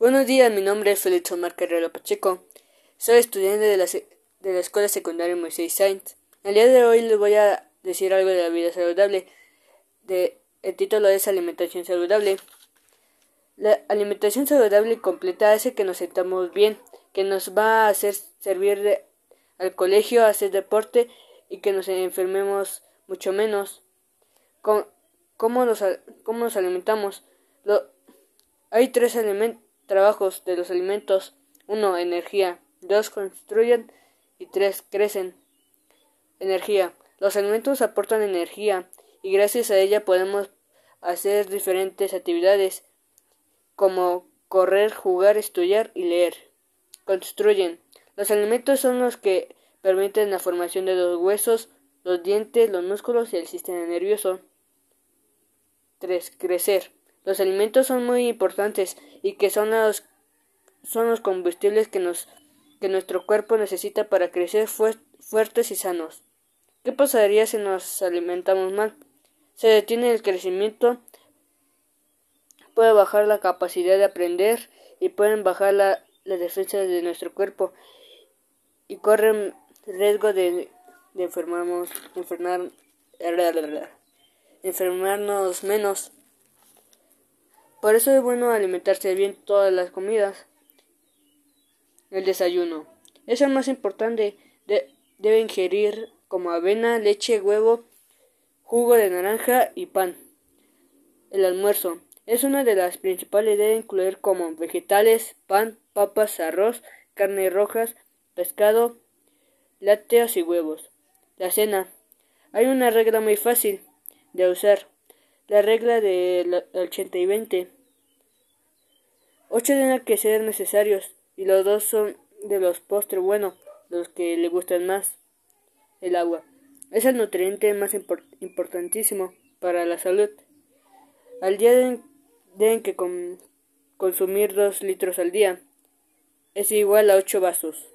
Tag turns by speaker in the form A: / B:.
A: Buenos días, mi nombre es Félix Omar Carrero Pacheco. Soy estudiante de la, de la Escuela Secundaria Moisés Sainz. El día de hoy les voy a decir algo de la vida saludable. De, el título es Alimentación saludable. La alimentación saludable y completa hace que nos sentamos bien, que nos va a hacer servir al colegio, hacer deporte y que nos enfermemos mucho menos. ¿Cómo, nos, cómo nos alimentamos? hay tres elementos trabajos de los alimentos. 1. Energía. 2. Construyen. Y 3. Crecen. Energía. Los alimentos aportan energía y gracias a ella podemos hacer diferentes actividades como correr, jugar, estudiar y leer. Construyen. Los alimentos son los que permiten la formación de los huesos, los dientes, los músculos y el sistema nervioso. 3. Crecer. Los alimentos son muy importantes y que son los, son los combustibles que, nos, que nuestro cuerpo necesita para crecer fuertes y sanos. ¿Qué pasaría si nos alimentamos mal? Se detiene el crecimiento, puede bajar la capacidad de aprender y pueden bajar la, las defensas de nuestro cuerpo y corren riesgo de, de enfermar, enfermarnos menos. Por eso es bueno alimentarse bien todas las comidas. El desayuno. Es el más importante. debe ingerir como avena, leche, huevo, jugo de naranja y pan. El almuerzo. Es una de las principales. Debe incluir como vegetales, pan, papas, arroz, carnes rojas, pescado, lácteos y huevos. La cena. Hay una regla muy fácil de usar la regla del 80 y 20. Ocho tienen que ser necesarios y los dos son de los postres buenos, los que le gustan más. El agua es el nutriente más importantísimo para la salud. Al día deben, que consumir dos litros al día. Es igual a ocho vasos.